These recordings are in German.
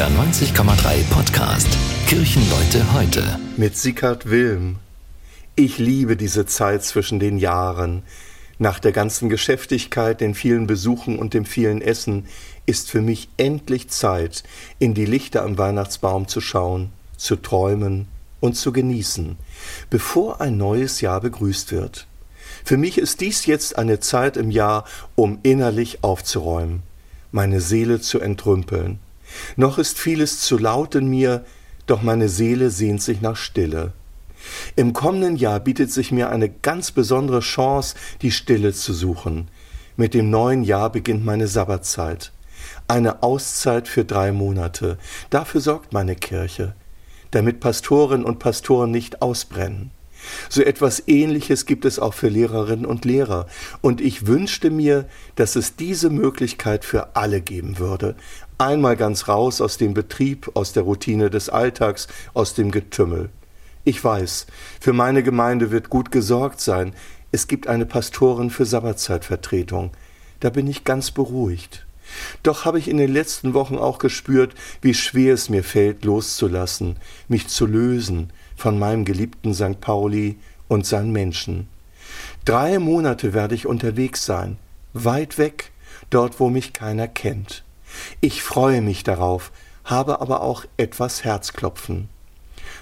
NDR 90,3 Podcast Kirchenleute heute. Mit Sickard Wilm. Ich liebe diese Zeit zwischen den Jahren. Nach der ganzen Geschäftigkeit, den vielen Besuchen und dem vielen Essen ist für mich endlich Zeit, in die Lichter am Weihnachtsbaum zu schauen, zu träumen und zu genießen, bevor ein neues Jahr begrüßt wird. Für mich ist dies jetzt eine Zeit im Jahr, um innerlich aufzuräumen, meine Seele zu entrümpeln. Noch ist vieles zu laut in mir, doch meine Seele sehnt sich nach Stille. Im kommenden Jahr bietet sich mir eine ganz besondere Chance, die Stille zu suchen. Mit dem neuen Jahr beginnt meine Sabbatzeit. Eine Auszeit für drei Monate. Dafür sorgt meine Kirche, damit Pastoren und Pastoren nicht ausbrennen. So etwas Ähnliches gibt es auch für Lehrerinnen und Lehrer. Und ich wünschte mir, dass es diese Möglichkeit für alle geben würde. Einmal ganz raus aus dem Betrieb, aus der Routine des Alltags, aus dem Getümmel. Ich weiß, für meine Gemeinde wird gut gesorgt sein. Es gibt eine Pastorin für Sabbatzeitvertretung. Da bin ich ganz beruhigt. Doch habe ich in den letzten Wochen auch gespürt, wie schwer es mir fällt, loszulassen, mich zu lösen von meinem geliebten St. Pauli und seinen Menschen. Drei Monate werde ich unterwegs sein, weit weg, dort, wo mich keiner kennt. Ich freue mich darauf, habe aber auch etwas Herzklopfen.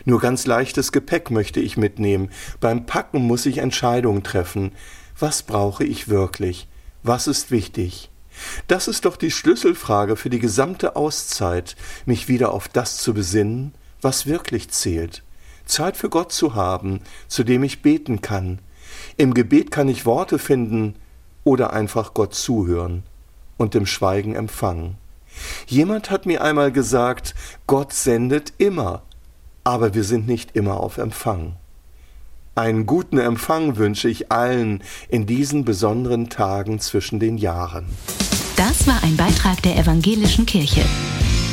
Nur ganz leichtes Gepäck möchte ich mitnehmen. Beim Packen muss ich Entscheidungen treffen. Was brauche ich wirklich? Was ist wichtig? Das ist doch die Schlüsselfrage für die gesamte Auszeit, mich wieder auf das zu besinnen, was wirklich zählt. Zeit für Gott zu haben, zu dem ich beten kann. Im Gebet kann ich Worte finden oder einfach Gott zuhören und im Schweigen empfangen. Jemand hat mir einmal gesagt, Gott sendet immer, aber wir sind nicht immer auf Empfang. Einen guten Empfang wünsche ich allen in diesen besonderen Tagen zwischen den Jahren. Das war ein Beitrag der Evangelischen Kirche.